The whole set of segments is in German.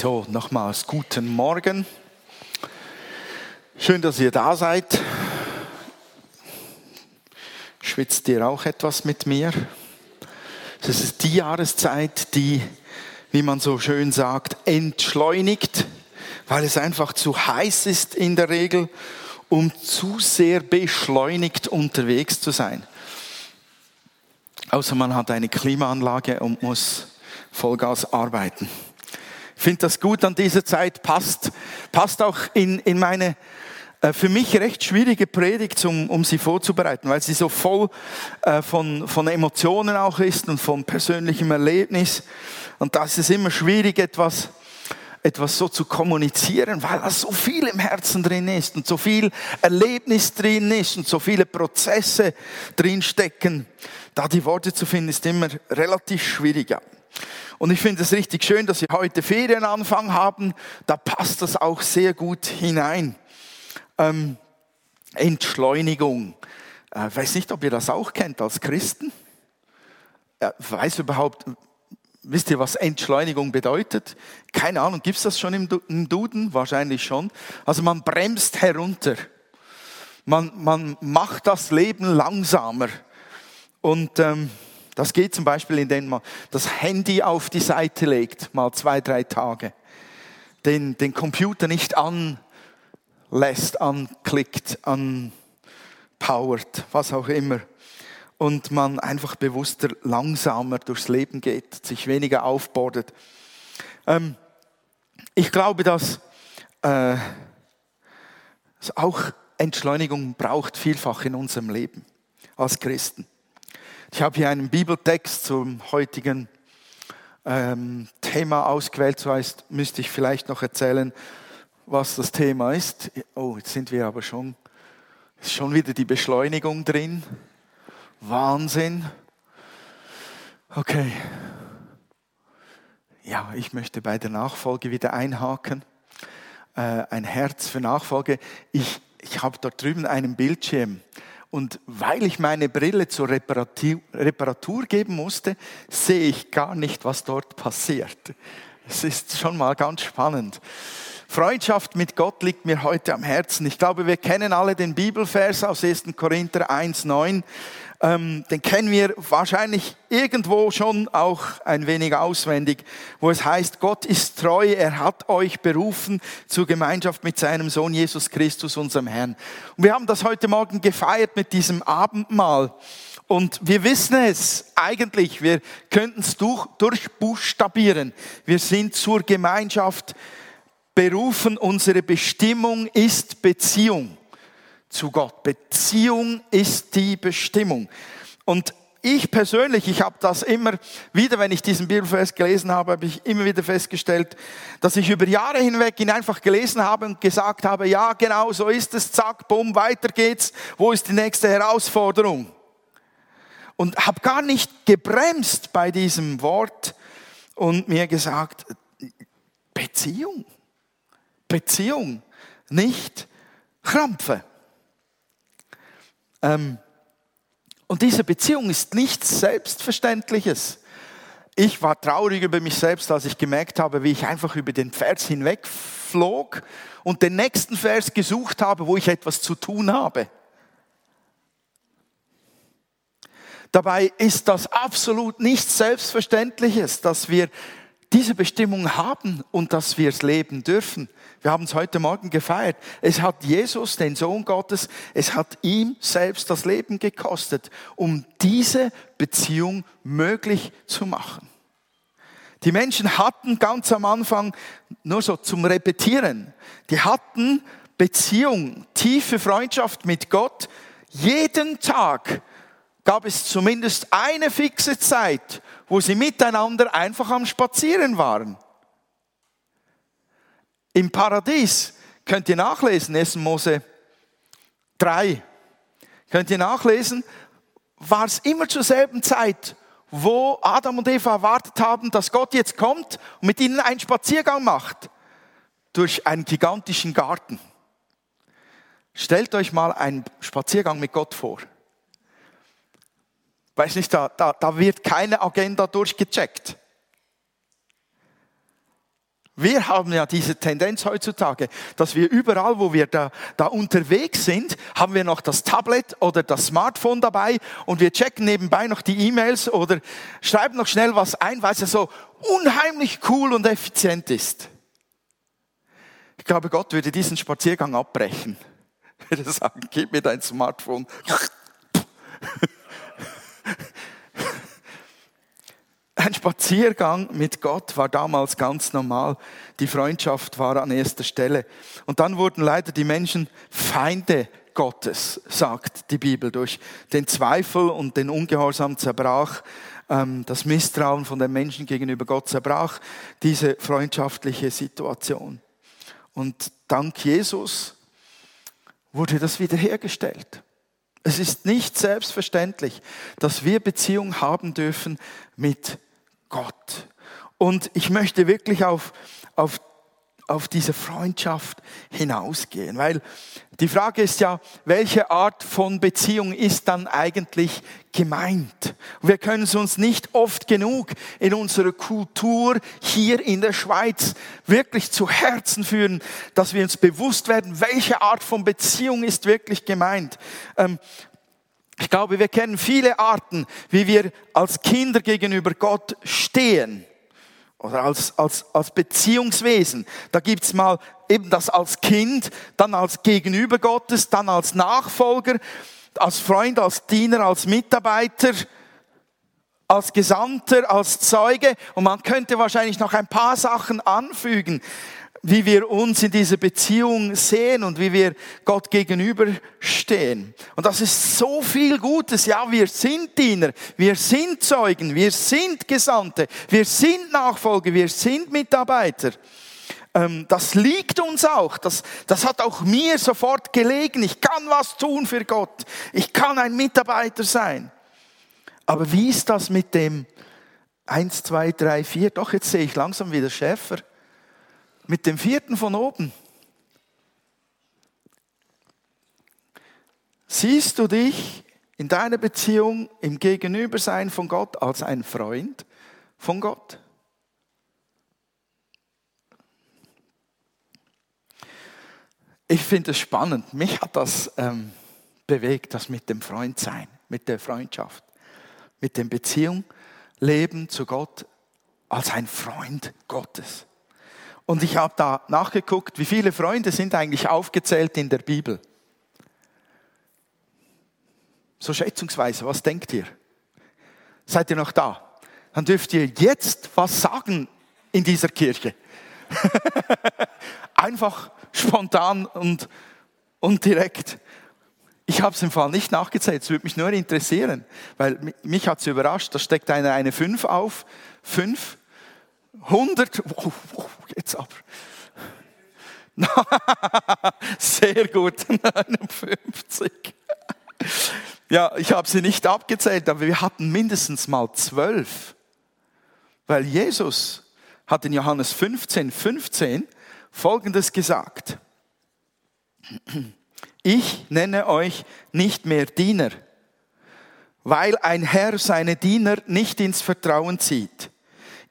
So, nochmals guten Morgen. Schön, dass ihr da seid. Schwitzt ihr auch etwas mit mir? Das ist die Jahreszeit, die, wie man so schön sagt, entschleunigt, weil es einfach zu heiß ist in der Regel, um zu sehr beschleunigt unterwegs zu sein. Außer man hat eine Klimaanlage und muss Vollgas arbeiten. Finde das gut an dieser Zeit, passt, passt auch in, in meine äh, für mich recht schwierige Predigt, um, um sie vorzubereiten, weil sie so voll äh, von, von Emotionen auch ist und von persönlichem Erlebnis. Und da ist es immer schwierig, etwas, etwas so zu kommunizieren, weil da so viel im Herzen drin ist und so viel Erlebnis drin ist und so viele Prozesse drin stecken. Da die Worte zu finden, ist immer relativ schwierig. Ja. Und ich finde es richtig schön, dass wir heute Ferienanfang haben. Da passt das auch sehr gut hinein. Ähm, Entschleunigung. Äh, weiß nicht, ob ihr das auch kennt als Christen. Äh, weiß überhaupt, wisst ihr, was Entschleunigung bedeutet? Keine Ahnung, gibt es das schon im Duden? Wahrscheinlich schon. Also man bremst herunter. Man, man macht das Leben langsamer. Und ähm, das geht zum Beispiel, indem man das Handy auf die Seite legt, mal zwei, drei Tage. Den, den Computer nicht anlässt, anklickt, anpowert, was auch immer. Und man einfach bewusster, langsamer durchs Leben geht, sich weniger aufbordet. Ähm, ich glaube, dass äh, es auch Entschleunigung braucht vielfach in unserem Leben als Christen. Ich habe hier einen Bibeltext zum heutigen ähm, Thema ausgewählt. So heißt, müsste ich vielleicht noch erzählen, was das Thema ist. Oh, jetzt sind wir aber schon, ist schon wieder die Beschleunigung drin. Wahnsinn. Okay. Ja, ich möchte bei der Nachfolge wieder einhaken. Äh, ein Herz für Nachfolge. Ich, ich habe dort drüben einen Bildschirm. Und weil ich meine Brille zur Reparatur, geben musste, sehe ich gar nicht, was dort passiert. Es ist schon mal ganz spannend. Freundschaft mit Gott liegt mir heute am Herzen. Ich glaube, wir kennen alle den Bibelvers aus 1. Korinther 1,9 ähm, den kennen wir wahrscheinlich irgendwo schon auch ein wenig auswendig, wo es heißt, Gott ist treu, er hat euch berufen zur Gemeinschaft mit seinem Sohn Jesus Christus, unserem Herrn. Und wir haben das heute Morgen gefeiert mit diesem Abendmahl. Und wir wissen es eigentlich, wir könnten es durch, durchbuchstabieren. Wir sind zur Gemeinschaft berufen, unsere Bestimmung ist Beziehung zu Gott. Beziehung ist die Bestimmung. Und ich persönlich, ich habe das immer wieder, wenn ich diesen Bibelvers gelesen habe, habe ich immer wieder festgestellt, dass ich über Jahre hinweg ihn einfach gelesen habe und gesagt habe, ja, genau so ist es, zack, bumm, weiter geht's, wo ist die nächste Herausforderung? Und habe gar nicht gebremst bei diesem Wort und mir gesagt, Beziehung, Beziehung, nicht Krampfe. Ähm, und diese Beziehung ist nichts Selbstverständliches. Ich war traurig über mich selbst, als ich gemerkt habe, wie ich einfach über den Vers hinwegflog und den nächsten Vers gesucht habe, wo ich etwas zu tun habe. Dabei ist das absolut nichts Selbstverständliches, dass wir diese Bestimmung haben und dass wir es leben dürfen. Wir haben es heute Morgen gefeiert. Es hat Jesus, den Sohn Gottes, es hat ihm selbst das Leben gekostet, um diese Beziehung möglich zu machen. Die Menschen hatten ganz am Anfang, nur so zum Repetieren, die hatten Beziehung, tiefe Freundschaft mit Gott. Jeden Tag gab es zumindest eine fixe Zeit, wo sie miteinander einfach am Spazieren waren. Im Paradies könnt ihr nachlesen, 1. Mose 3. Könnt ihr nachlesen, war es immer zur selben Zeit, wo Adam und Eva erwartet haben, dass Gott jetzt kommt und mit ihnen einen Spaziergang macht durch einen gigantischen Garten. Stellt euch mal einen Spaziergang mit Gott vor. Weiß nicht, da, da, da wird keine Agenda durchgecheckt. Wir haben ja diese Tendenz heutzutage, dass wir überall, wo wir da, da unterwegs sind, haben wir noch das Tablet oder das Smartphone dabei und wir checken nebenbei noch die E-Mails oder schreiben noch schnell was ein, weil es ja so unheimlich cool und effizient ist. Ich glaube, Gott würde diesen Spaziergang abbrechen. Würde sagen, gib mir dein Smartphone. Ein Spaziergang mit Gott war damals ganz normal. Die Freundschaft war an erster Stelle. Und dann wurden leider die Menschen Feinde Gottes, sagt die Bibel, durch den Zweifel und den Ungehorsam zerbrach, ähm, das Misstrauen von den Menschen gegenüber Gott zerbrach diese freundschaftliche Situation. Und dank Jesus wurde das wiederhergestellt. Es ist nicht selbstverständlich, dass wir Beziehung haben dürfen mit Gott. Und ich möchte wirklich auf, auf, auf diese Freundschaft hinausgehen, weil die Frage ist ja, welche Art von Beziehung ist dann eigentlich gemeint? Wir können es uns nicht oft genug in unserer Kultur hier in der Schweiz wirklich zu Herzen führen, dass wir uns bewusst werden, welche Art von Beziehung ist wirklich gemeint. Ich glaube, wir kennen viele Arten, wie wir als Kinder gegenüber Gott stehen oder als, als, als Beziehungswesen. Da gibt's mal eben das als Kind, dann als Gegenüber Gottes, dann als Nachfolger, als Freund, als Diener, als Mitarbeiter, als Gesandter, als Zeuge. Und man könnte wahrscheinlich noch ein paar Sachen anfügen wie wir uns in dieser Beziehung sehen und wie wir Gott gegenüberstehen. Und das ist so viel Gutes. Ja, wir sind Diener, wir sind Zeugen, wir sind Gesandte, wir sind Nachfolger, wir sind Mitarbeiter. Ähm, das liegt uns auch. Das, das hat auch mir sofort gelegen. Ich kann was tun für Gott. Ich kann ein Mitarbeiter sein. Aber wie ist das mit dem 1, 2, 3, 4? Doch, jetzt sehe ich langsam wieder schärfer mit dem vierten von oben. Siehst du dich in deiner Beziehung im Gegenübersein von Gott als ein Freund von Gott? Ich finde es spannend. Mich hat das ähm, bewegt, das mit dem Freundsein, mit der Freundschaft, mit dem Beziehung, Leben zu Gott als ein Freund Gottes. Und ich habe da nachgeguckt, wie viele Freunde sind eigentlich aufgezählt in der Bibel. So schätzungsweise, was denkt ihr? Seid ihr noch da? Dann dürft ihr jetzt was sagen in dieser Kirche. Einfach spontan und, und direkt. Ich habe es im Fall nicht nachgezählt, es würde mich nur interessieren, weil mich hat es überrascht, da steckt einer eine 5 auf, 5, 100, oh, oh, jetzt aber. Sehr gut, 59. Ja, ich habe sie nicht abgezählt, aber wir hatten mindestens mal zwölf. Weil Jesus hat in Johannes 15, 15 Folgendes gesagt. Ich nenne euch nicht mehr Diener, weil ein Herr seine Diener nicht ins Vertrauen zieht.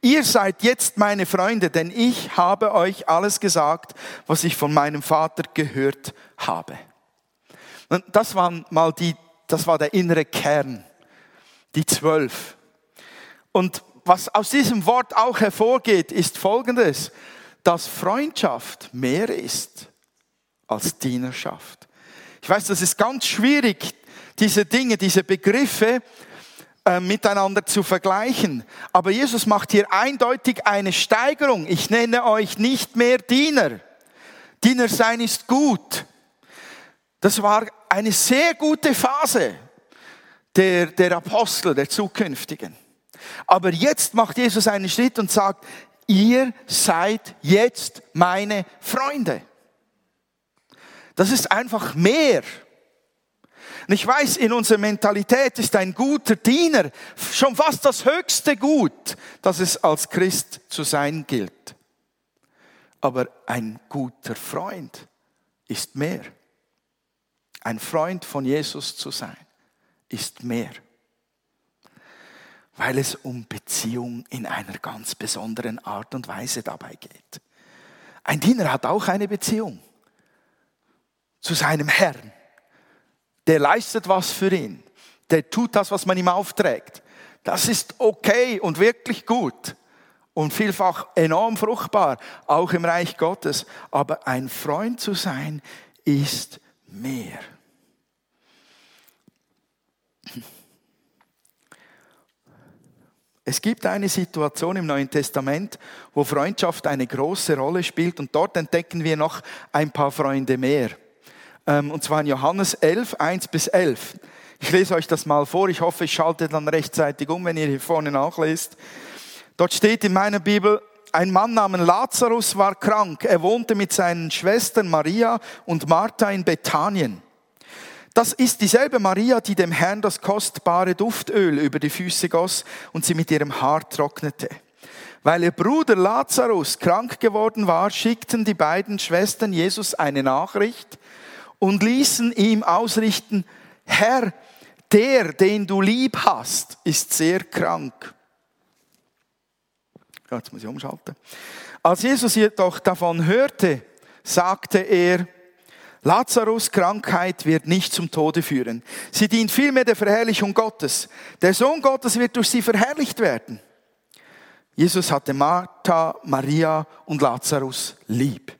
Ihr seid jetzt meine Freunde, denn ich habe euch alles gesagt, was ich von meinem Vater gehört habe. Und das waren mal die, das war der innere Kern, die zwölf. Und was aus diesem Wort auch hervorgeht, ist Folgendes, dass Freundschaft mehr ist als Dienerschaft. Ich weiß, das ist ganz schwierig, diese Dinge, diese Begriffe äh, miteinander zu vergleichen. Aber Jesus macht hier eindeutig eine Steigerung. Ich nenne euch nicht mehr Diener. Diener sein ist gut. Das war eine sehr gute Phase der, der Apostel, der zukünftigen. Aber jetzt macht Jesus einen Schritt und sagt, ihr seid jetzt meine Freunde. Das ist einfach mehr und ich weiß, in unserer Mentalität ist ein guter Diener schon fast das höchste Gut, das es als Christ zu sein gilt. Aber ein guter Freund ist mehr. Ein Freund von Jesus zu sein ist mehr. Weil es um Beziehung in einer ganz besonderen Art und Weise dabei geht. Ein Diener hat auch eine Beziehung zu seinem Herrn. Der leistet was für ihn. Der tut das, was man ihm aufträgt. Das ist okay und wirklich gut und vielfach enorm fruchtbar, auch im Reich Gottes. Aber ein Freund zu sein ist mehr. Es gibt eine Situation im Neuen Testament, wo Freundschaft eine große Rolle spielt und dort entdecken wir noch ein paar Freunde mehr. Ähm, und zwar in Johannes 11, 1 bis 11. Ich lese euch das mal vor. Ich hoffe, ich schalte dann rechtzeitig um, wenn ihr hier vorne nachlest. Dort steht in meiner Bibel, ein Mann namens Lazarus war krank. Er wohnte mit seinen Schwestern Maria und Martha in Bethanien. Das ist dieselbe Maria, die dem Herrn das kostbare Duftöl über die Füße goss und sie mit ihrem Haar trocknete. Weil ihr Bruder Lazarus krank geworden war, schickten die beiden Schwestern Jesus eine Nachricht und ließen ihm ausrichten, Herr, der, den du lieb hast, ist sehr krank. Jetzt muss ich umschalten. Als Jesus jedoch davon hörte, sagte er, Lazarus Krankheit wird nicht zum Tode führen. Sie dient vielmehr der Verherrlichung Gottes. Der Sohn Gottes wird durch sie verherrlicht werden. Jesus hatte Martha, Maria und Lazarus lieb.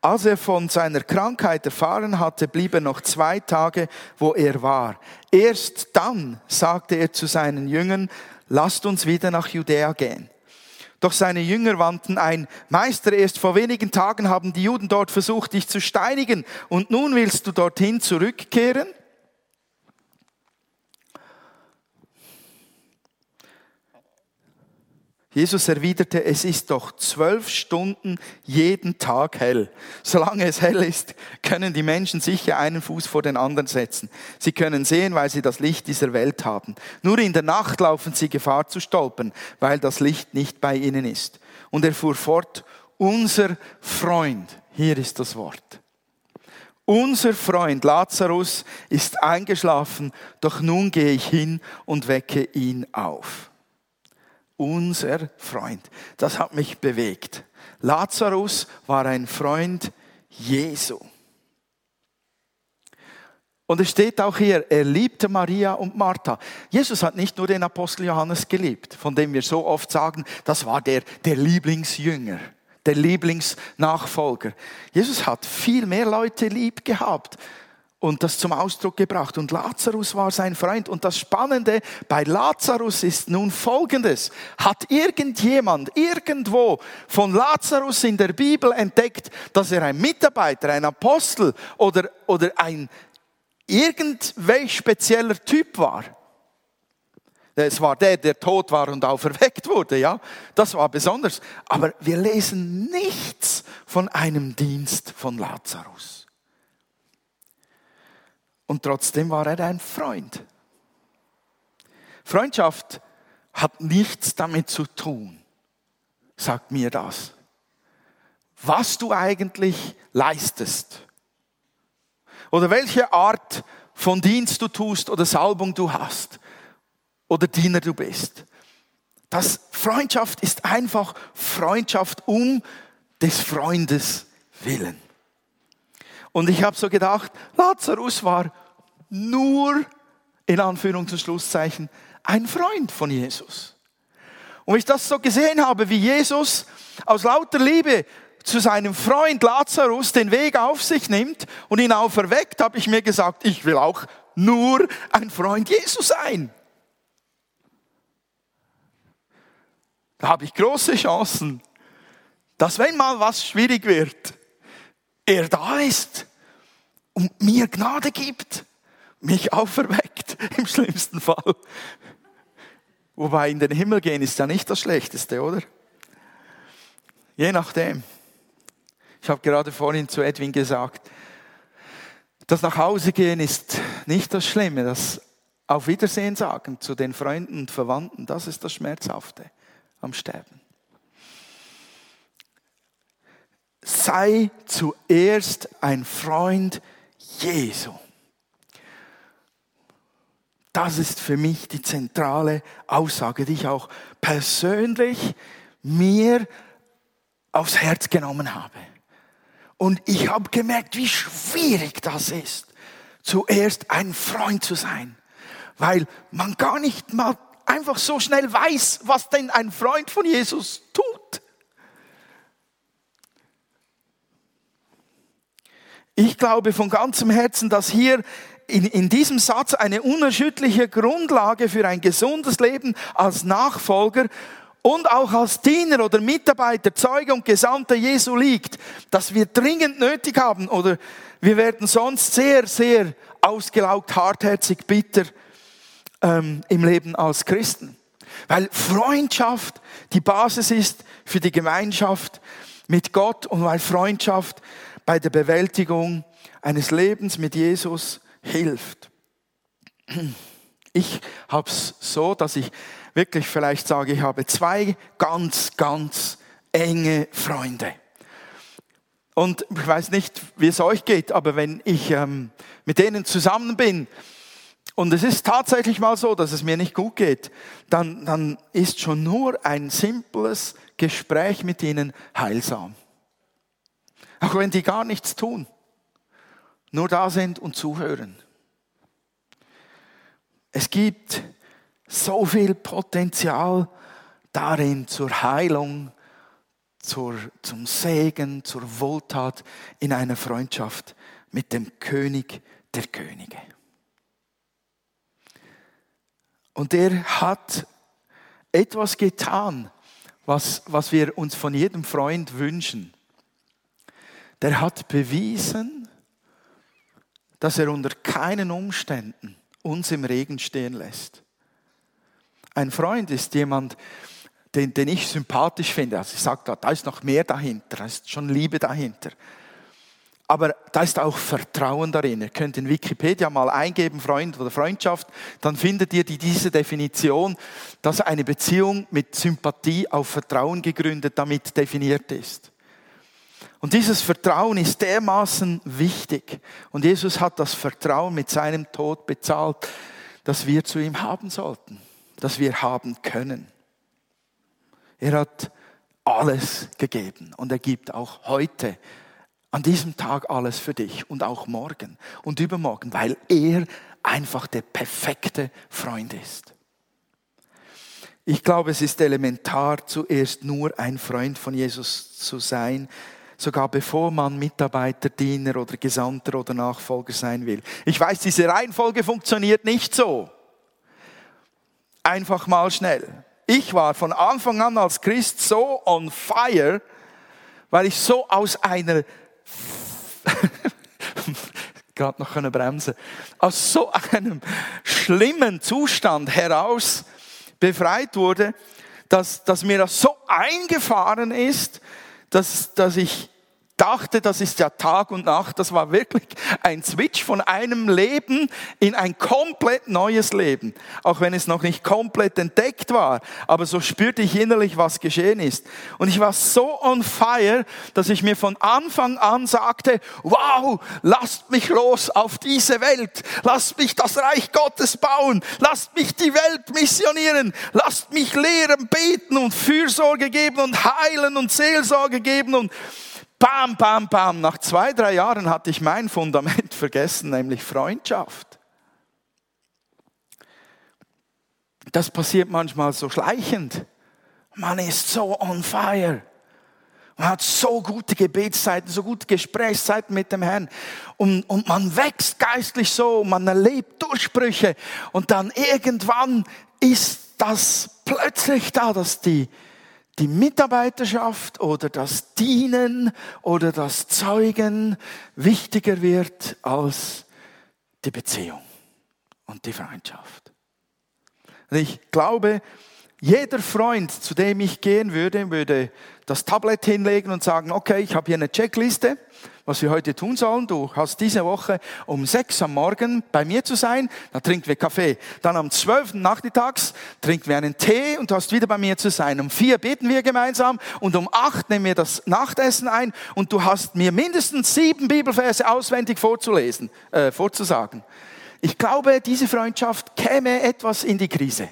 Als er von seiner Krankheit erfahren hatte, blieb er noch zwei Tage, wo er war. Erst dann sagte er zu seinen Jüngern, lasst uns wieder nach Judäa gehen. Doch seine Jünger wandten ein, Meister, erst vor wenigen Tagen haben die Juden dort versucht, dich zu steinigen, und nun willst du dorthin zurückkehren? Jesus erwiderte, es ist doch zwölf Stunden jeden Tag hell. Solange es hell ist, können die Menschen sicher einen Fuß vor den anderen setzen. Sie können sehen, weil sie das Licht dieser Welt haben. Nur in der Nacht laufen sie Gefahr zu stolpern, weil das Licht nicht bei ihnen ist. Und er fuhr fort, unser Freund, hier ist das Wort. Unser Freund Lazarus ist eingeschlafen, doch nun gehe ich hin und wecke ihn auf unser Freund. Das hat mich bewegt. Lazarus war ein Freund Jesu. Und es steht auch hier, er liebte Maria und Martha. Jesus hat nicht nur den Apostel Johannes geliebt, von dem wir so oft sagen, das war der, der Lieblingsjünger, der Lieblingsnachfolger. Jesus hat viel mehr Leute lieb gehabt und das zum Ausdruck gebracht. Und Lazarus war sein Freund. Und das Spannende bei Lazarus ist nun Folgendes. Hat irgendjemand irgendwo von Lazarus in der Bibel entdeckt, dass er ein Mitarbeiter, ein Apostel oder, oder ein irgendwelch spezieller Typ war? Es war der, der tot war und auferweckt wurde, ja. Das war besonders. Aber wir lesen nichts von einem Dienst von Lazarus. Und trotzdem war er ein Freund. Freundschaft hat nichts damit zu tun, sagt mir das. Was du eigentlich leistest oder welche Art von Dienst du tust oder Salbung du hast oder Diener du bist. Das Freundschaft ist einfach Freundschaft um des Freundes willen. Und ich habe so gedacht, Lazarus war nur, in Anführungs- und Schlusszeichen, ein Freund von Jesus. Und ich das so gesehen habe, wie Jesus aus lauter Liebe zu seinem Freund Lazarus den Weg auf sich nimmt und ihn auferweckt, habe ich mir gesagt, ich will auch nur ein Freund Jesus sein. Da habe ich große Chancen, dass wenn mal was schwierig wird, er da ist und mir Gnade gibt, mich auferweckt, im schlimmsten Fall. Wobei in den Himmel gehen ist ja nicht das Schlechteste, oder? Je nachdem. Ich habe gerade vorhin zu Edwin gesagt, das nach Hause gehen ist nicht das Schlimme, das Auf Wiedersehen sagen zu den Freunden und Verwandten, das ist das Schmerzhafte am Sterben. Sei zuerst ein Freund Jesu. Das ist für mich die zentrale Aussage, die ich auch persönlich mir aufs Herz genommen habe. Und ich habe gemerkt, wie schwierig das ist, zuerst ein Freund zu sein, weil man gar nicht mal einfach so schnell weiß, was denn ein Freund von Jesus tut. Ich glaube von ganzem Herzen, dass hier in, in diesem Satz eine unerschütterliche Grundlage für ein gesundes Leben als Nachfolger und auch als Diener oder Mitarbeiter, Zeuge und Gesandter Jesu liegt, dass wir dringend nötig haben oder wir werden sonst sehr, sehr ausgelaugt, hartherzig, bitter ähm, im Leben als Christen. Weil Freundschaft die Basis ist für die Gemeinschaft mit Gott und weil Freundschaft bei der Bewältigung eines Lebens mit Jesus hilft. Ich habe es so, dass ich wirklich vielleicht sage, ich habe zwei ganz, ganz enge Freunde. Und ich weiß nicht, wie es euch geht, aber wenn ich ähm, mit denen zusammen bin und es ist tatsächlich mal so, dass es mir nicht gut geht, dann, dann ist schon nur ein simples Gespräch mit ihnen heilsam. Auch wenn die gar nichts tun, nur da sind und zuhören. Es gibt so viel Potenzial darin zur Heilung, zur, zum Segen, zur Wohltat in einer Freundschaft mit dem König der Könige. Und er hat etwas getan, was, was wir uns von jedem Freund wünschen. Der hat bewiesen, dass er unter keinen Umständen uns im Regen stehen lässt. Ein Freund ist jemand, den, den ich sympathisch finde. Also ich sage, da ist noch mehr dahinter, da ist schon Liebe dahinter. Aber da ist auch Vertrauen darin. Ihr könnt in Wikipedia mal eingeben, Freund oder Freundschaft, dann findet ihr die, diese Definition, dass eine Beziehung mit Sympathie auf Vertrauen gegründet damit definiert ist. Und dieses Vertrauen ist dermaßen wichtig. Und Jesus hat das Vertrauen mit seinem Tod bezahlt, dass wir zu ihm haben sollten, dass wir haben können. Er hat alles gegeben und er gibt auch heute, an diesem Tag alles für dich und auch morgen und übermorgen, weil er einfach der perfekte Freund ist. Ich glaube, es ist elementar, zuerst nur ein Freund von Jesus zu sein, sogar bevor man Mitarbeiter, Diener oder Gesandter oder Nachfolger sein will. Ich weiß, diese Reihenfolge funktioniert nicht so. Einfach mal schnell. Ich war von Anfang an als Christ so on fire, weil ich so aus einer gerade noch können bremsen aus so einem schlimmen Zustand heraus befreit wurde, dass, dass mir das so eingefahren ist, dass, dass ich dachte, das ist ja Tag und Nacht. Das war wirklich ein Switch von einem Leben in ein komplett neues Leben. Auch wenn es noch nicht komplett entdeckt war. Aber so spürte ich innerlich, was geschehen ist. Und ich war so on fire, dass ich mir von Anfang an sagte, wow, lasst mich los auf diese Welt. Lasst mich das Reich Gottes bauen. Lasst mich die Welt missionieren. Lasst mich lehren, beten und Fürsorge geben und heilen und Seelsorge geben und Bam, bam, bam. Nach zwei, drei Jahren hatte ich mein Fundament vergessen, nämlich Freundschaft. Das passiert manchmal so schleichend. Man ist so on fire. Man hat so gute Gebetszeiten, so gute Gesprächszeiten mit dem Herrn. Und, und man wächst geistlich so, man erlebt Durchbrüche. Und dann irgendwann ist das plötzlich da, dass die, die Mitarbeiterschaft oder das Dienen oder das Zeugen wichtiger wird als die Beziehung und die Freundschaft. Und ich glaube, jeder Freund, zu dem ich gehen würde, würde das Tablet hinlegen und sagen, okay, ich habe hier eine Checkliste was wir heute tun sollen. Du hast diese Woche um sechs am Morgen bei mir zu sein, da trinken wir Kaffee. Dann am zwölften nachmittags trinken wir einen Tee und du hast wieder bei mir zu sein. Um vier beten wir gemeinsam und um acht nehmen wir das Nachtessen ein und du hast mir mindestens sieben Bibelverse auswendig vorzulesen, äh, vorzusagen. Ich glaube, diese Freundschaft käme etwas in die Krise.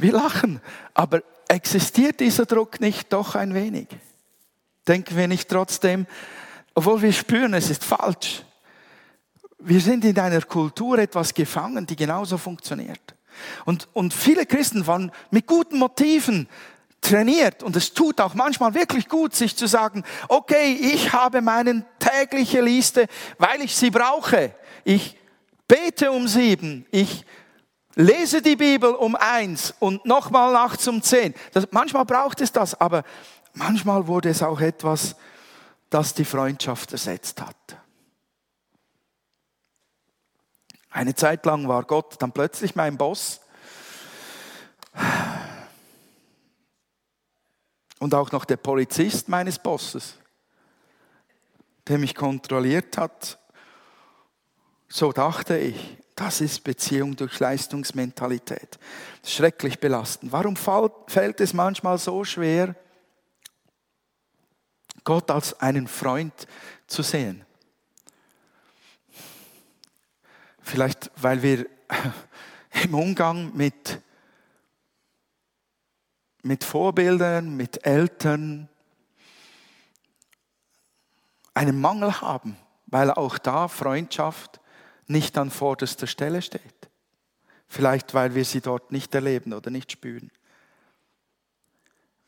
Wir lachen, aber existiert dieser Druck nicht doch ein wenig? Denken wir nicht trotzdem, obwohl wir spüren, es ist falsch. Wir sind in einer Kultur etwas gefangen, die genauso funktioniert. Und, und viele Christen waren mit guten Motiven trainiert und es tut auch manchmal wirklich gut, sich zu sagen, okay, ich habe meine tägliche Liste, weil ich sie brauche. Ich bete um sieben, ich lese die Bibel um eins und nochmal nachts um zehn. Das, manchmal braucht es das, aber manchmal wurde es auch etwas, das die Freundschaft ersetzt hat. Eine Zeit lang war Gott dann plötzlich mein Boss. Und auch noch der Polizist meines Bosses, der mich kontrolliert hat. So dachte ich, das ist Beziehung durch Leistungsmentalität. Schrecklich belastend. Warum fällt es manchmal so schwer, Gott als einen Freund zu sehen? Vielleicht, weil wir im Umgang mit, mit Vorbildern, mit Eltern einen Mangel haben, weil auch da Freundschaft nicht an vorderster Stelle steht. Vielleicht, weil wir sie dort nicht erleben oder nicht spüren.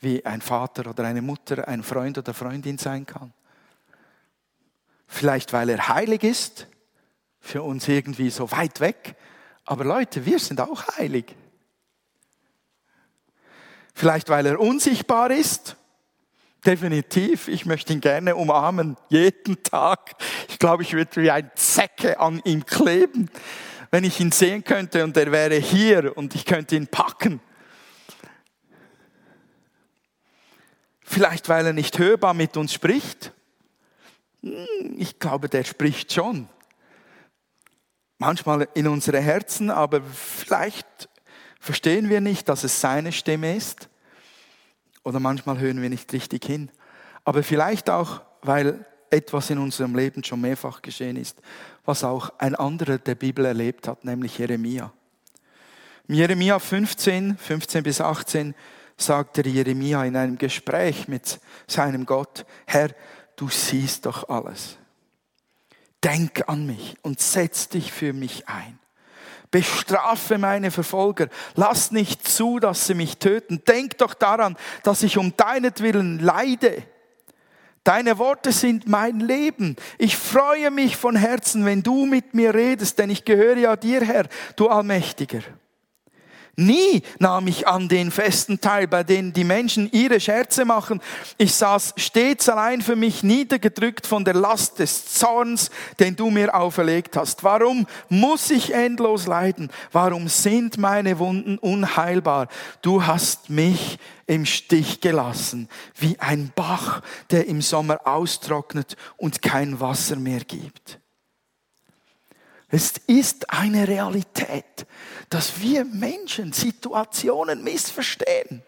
Wie ein Vater oder eine Mutter ein Freund oder Freundin sein kann. Vielleicht, weil er heilig ist, für uns irgendwie so weit weg. Aber Leute, wir sind auch heilig. Vielleicht, weil er unsichtbar ist, Definitiv, ich möchte ihn gerne umarmen, jeden Tag. Ich glaube, ich würde wie ein Zecke an ihm kleben, wenn ich ihn sehen könnte und er wäre hier und ich könnte ihn packen. Vielleicht, weil er nicht hörbar mit uns spricht. Hm, ich glaube, der spricht schon. Manchmal in unsere Herzen, aber vielleicht verstehen wir nicht, dass es seine Stimme ist. Oder manchmal hören wir nicht richtig hin. Aber vielleicht auch, weil etwas in unserem Leben schon mehrfach geschehen ist, was auch ein anderer der Bibel erlebt hat, nämlich Jeremia. Im Jeremia 15, 15 bis 18 sagte Jeremia in einem Gespräch mit seinem Gott, Herr, du siehst doch alles. Denk an mich und setz dich für mich ein. Bestrafe meine Verfolger. Lass nicht zu, dass sie mich töten. Denk doch daran, dass ich um deinetwillen leide. Deine Worte sind mein Leben. Ich freue mich von Herzen, wenn du mit mir redest, denn ich gehöre ja dir, Herr, du Allmächtiger. Nie nahm ich an den festen teil, bei denen die Menschen ihre Scherze machen. Ich saß stets allein für mich niedergedrückt von der Last des Zorns, den du mir auferlegt hast. Warum muss ich endlos leiden? Warum sind meine Wunden unheilbar? Du hast mich im Stich gelassen, wie ein Bach, der im Sommer austrocknet und kein Wasser mehr gibt. Es ist eine Realität, dass wir Menschen Situationen missverstehen.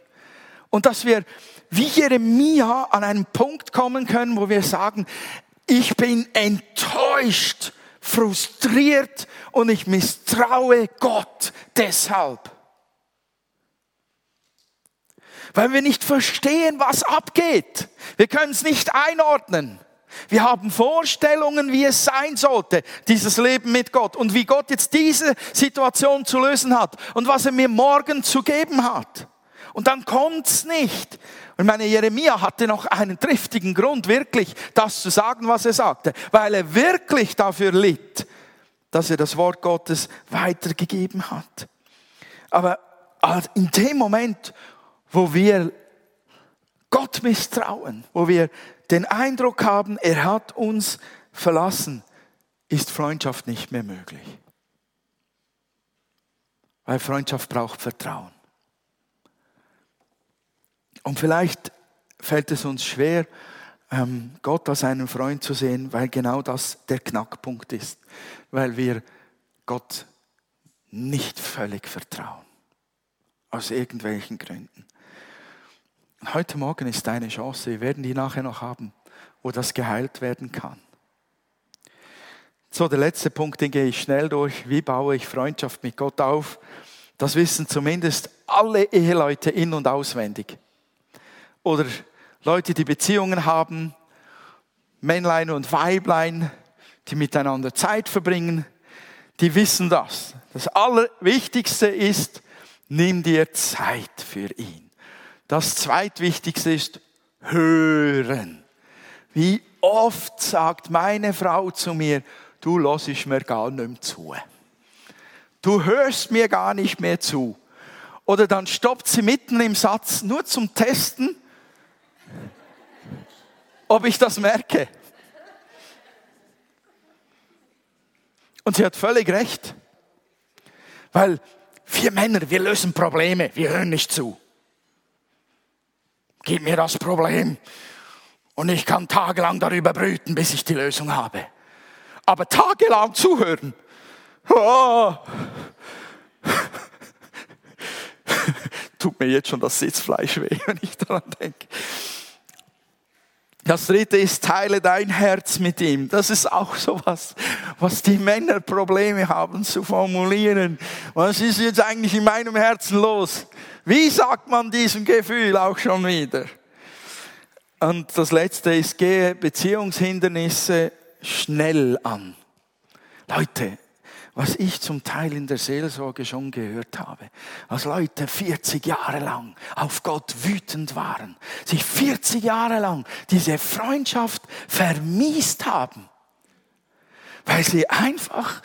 Und dass wir wie Jeremia an einen Punkt kommen können, wo wir sagen, ich bin enttäuscht, frustriert und ich misstraue Gott deshalb. Weil wir nicht verstehen, was abgeht. Wir können es nicht einordnen. Wir haben Vorstellungen, wie es sein sollte, dieses Leben mit Gott und wie Gott jetzt diese Situation zu lösen hat und was er mir morgen zu geben hat. Und dann kommt's nicht. Und meine Jeremia hatte noch einen triftigen Grund, wirklich das zu sagen, was er sagte, weil er wirklich dafür litt, dass er das Wort Gottes weitergegeben hat. Aber in dem Moment, wo wir Gott misstrauen, wo wir den Eindruck haben, er hat uns verlassen, ist Freundschaft nicht mehr möglich. Weil Freundschaft braucht Vertrauen. Und vielleicht fällt es uns schwer, ähm, Gott als einen Freund zu sehen, weil genau das der Knackpunkt ist. Weil wir Gott nicht völlig vertrauen. Aus irgendwelchen Gründen. Heute Morgen ist deine Chance, wir werden die nachher noch haben, wo das geheilt werden kann. So, der letzte Punkt, den gehe ich schnell durch. Wie baue ich Freundschaft mit Gott auf? Das wissen zumindest alle Eheleute in und auswendig. Oder Leute, die Beziehungen haben, Männlein und Weiblein, die miteinander Zeit verbringen, die wissen das. Das Allerwichtigste ist, nimm dir Zeit für ihn. Das Zweitwichtigste ist hören. Wie oft sagt meine Frau zu mir, du ich mir gar nicht mehr zu. Du hörst mir gar nicht mehr zu. Oder dann stoppt sie mitten im Satz nur zum Testen, ob ich das merke. Und sie hat völlig recht. Weil wir Männer, wir lösen Probleme, wir hören nicht zu. Gib mir das Problem und ich kann tagelang darüber brüten, bis ich die Lösung habe. Aber tagelang zuhören, oh. tut mir jetzt schon das Sitzfleisch weh, wenn ich daran denke. Das dritte ist, teile dein Herz mit ihm. Das ist auch so was, was die Männer Probleme haben zu formulieren. Was ist jetzt eigentlich in meinem Herzen los? Wie sagt man diesem Gefühl auch schon wieder? Und das letzte ist, gehe Beziehungshindernisse schnell an. Leute, was ich zum Teil in der Seelsorge schon gehört habe, als Leute 40 Jahre lang auf Gott wütend waren, sich 40 Jahre lang diese Freundschaft vermiest haben, weil sie einfach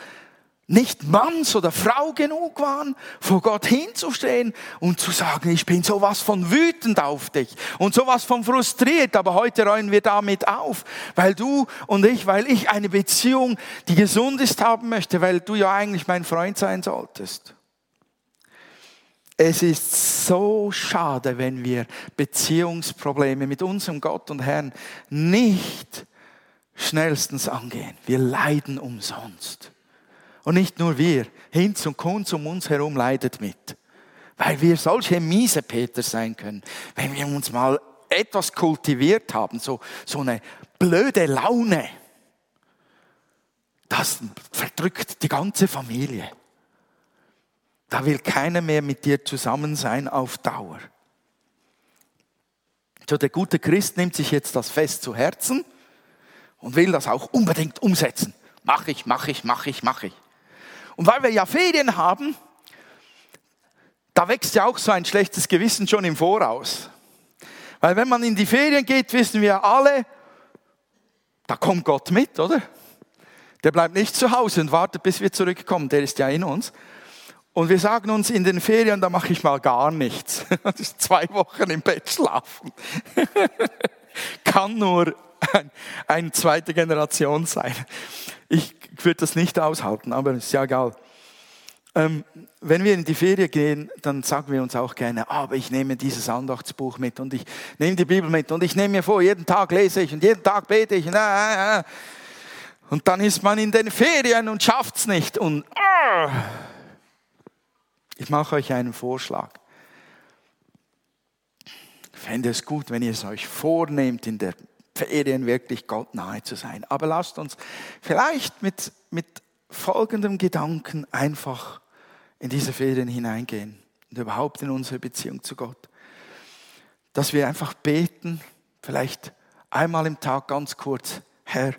nicht Manns oder Frau genug waren, vor Gott hinzustehen und zu sagen, ich bin sowas von wütend auf dich und sowas von frustriert, aber heute räumen wir damit auf, weil du und ich, weil ich eine Beziehung, die gesund ist, haben möchte, weil du ja eigentlich mein Freund sein solltest. Es ist so schade, wenn wir Beziehungsprobleme mit unserem Gott und Herrn nicht schnellstens angehen. Wir leiden umsonst. Und nicht nur wir, Hinz und Kunz um uns herum leidet mit. Weil wir solche miese Peter sein können. Wenn wir uns mal etwas kultiviert haben, so, so eine blöde Laune, das verdrückt die ganze Familie. Da will keiner mehr mit dir zusammen sein auf Dauer. So, der gute Christ nimmt sich jetzt das fest zu Herzen und will das auch unbedingt umsetzen. Mach ich, mach ich, mach ich, mach ich. Und weil wir ja Ferien haben, da wächst ja auch so ein schlechtes Gewissen schon im Voraus. Weil wenn man in die Ferien geht, wissen wir alle, da kommt Gott mit, oder? Der bleibt nicht zu Hause und wartet, bis wir zurückkommen. Der ist ja in uns. Und wir sagen uns in den Ferien, da mache ich mal gar nichts. Das ist zwei Wochen im Bett schlafen. Kann nur ein, eine zweite Generation sein. Ich würde das nicht aushalten, aber ist ja egal. Ähm, wenn wir in die Ferien gehen, dann sagen wir uns auch gerne, ah, aber ich nehme dieses Andachtsbuch mit und ich nehme die Bibel mit und ich nehme mir vor, jeden Tag lese ich und jeden Tag bete ich. Und dann ist man in den Ferien und schafft es nicht. Und ah, ich mache euch einen Vorschlag. Ich fände es gut, wenn ihr es euch vornehmt, in der Ferien wirklich Gott nahe zu sein. Aber lasst uns vielleicht mit, mit folgendem Gedanken einfach in diese Ferien hineingehen und überhaupt in unsere Beziehung zu Gott. Dass wir einfach beten, vielleicht einmal im Tag ganz kurz, Herr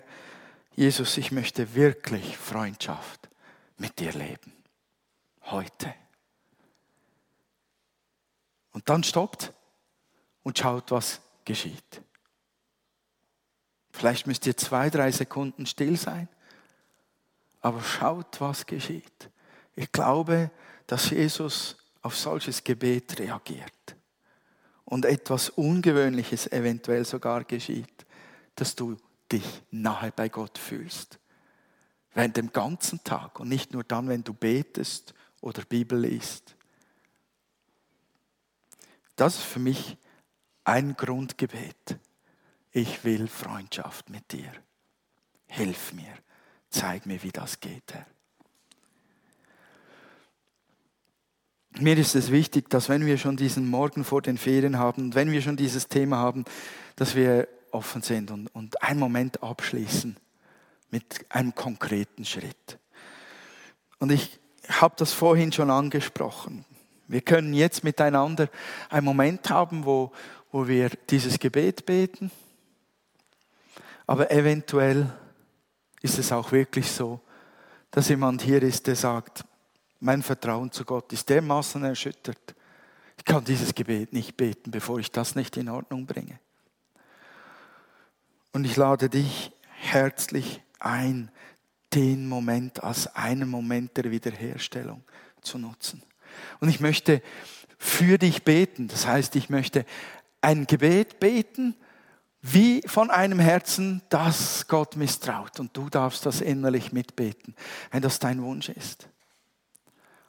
Jesus, ich möchte wirklich Freundschaft mit dir leben. Heute. Und dann stoppt und schaut, was geschieht. Vielleicht müsst ihr zwei, drei Sekunden still sein, aber schaut, was geschieht. Ich glaube, dass Jesus auf solches Gebet reagiert und etwas Ungewöhnliches eventuell sogar geschieht, dass du dich nahe bei Gott fühlst. Während dem ganzen Tag und nicht nur dann, wenn du betest oder Bibel liest. Das ist für mich ein Grundgebet ich will Freundschaft mit dir. Hilf mir, zeig mir, wie das geht, Herr. Mir ist es wichtig, dass wenn wir schon diesen Morgen vor den Ferien haben, wenn wir schon dieses Thema haben, dass wir offen sind und, und einen Moment abschließen mit einem konkreten Schritt. Und ich habe das vorhin schon angesprochen. Wir können jetzt miteinander einen Moment haben, wo, wo wir dieses Gebet beten. Aber eventuell ist es auch wirklich so, dass jemand hier ist, der sagt, mein Vertrauen zu Gott ist dermaßen erschüttert. Ich kann dieses Gebet nicht beten, bevor ich das nicht in Ordnung bringe. Und ich lade dich herzlich ein, den Moment als einen Moment der Wiederherstellung zu nutzen. Und ich möchte für dich beten. Das heißt, ich möchte ein Gebet beten, wie von einem Herzen, das Gott misstraut. Und du darfst das innerlich mitbeten, wenn das dein Wunsch ist.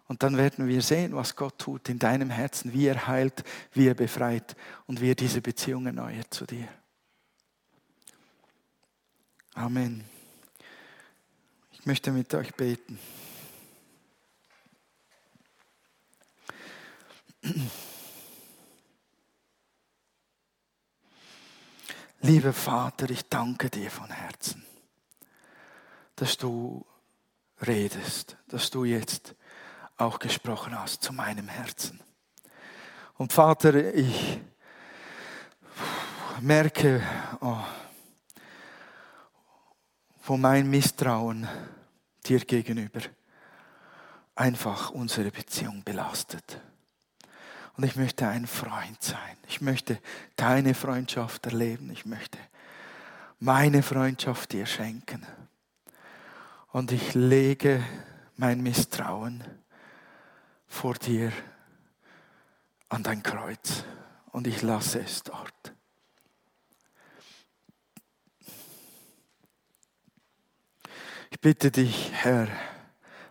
Und dann werden wir sehen, was Gott tut in deinem Herzen, wie er heilt, wie er befreit und wie er diese Beziehung erneuert zu dir. Amen. Ich möchte mit euch beten. Lieber Vater, ich danke dir von Herzen, dass du redest, dass du jetzt auch gesprochen hast zu meinem Herzen. Und Vater, ich merke, oh, wo mein Misstrauen dir gegenüber einfach unsere Beziehung belastet. Und ich möchte ein Freund sein. Ich möchte deine Freundschaft erleben. Ich möchte meine Freundschaft dir schenken. Und ich lege mein Misstrauen vor dir an dein Kreuz und ich lasse es dort. Ich bitte dich, Herr,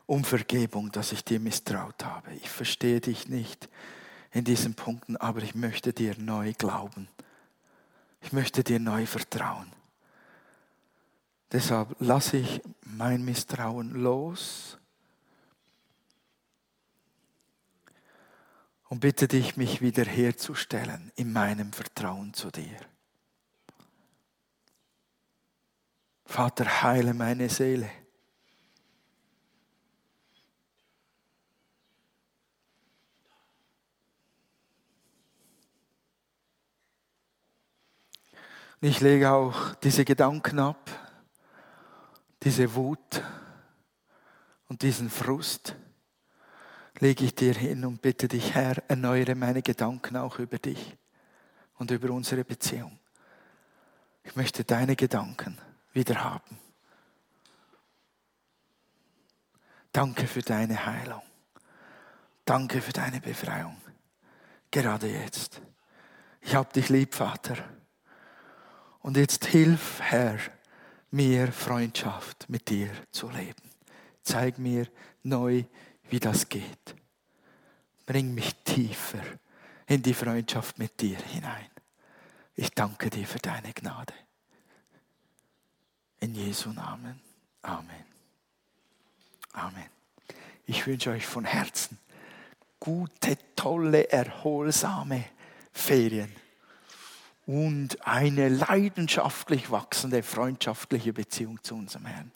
um Vergebung, dass ich dir misstraut habe. Ich verstehe dich nicht in diesen Punkten, aber ich möchte dir neu glauben. Ich möchte dir neu vertrauen. Deshalb lasse ich mein Misstrauen los und bitte dich, mich wiederherzustellen in meinem Vertrauen zu dir. Vater, heile meine Seele. Ich lege auch diese Gedanken ab, diese Wut und diesen Frust lege ich dir hin und bitte dich, Herr, erneuere meine Gedanken auch über dich und über unsere Beziehung. Ich möchte deine Gedanken wieder haben. Danke für deine Heilung. Danke für deine Befreiung. Gerade jetzt. Ich habe dich lieb, Vater. Und jetzt hilf, Herr, mir Freundschaft mit dir zu leben. Zeig mir neu, wie das geht. Bring mich tiefer in die Freundschaft mit dir hinein. Ich danke dir für deine Gnade. In Jesu Namen. Amen. Amen. Ich wünsche euch von Herzen gute, tolle, erholsame Ferien und eine leidenschaftlich wachsende freundschaftliche Beziehung zu unserem Herrn.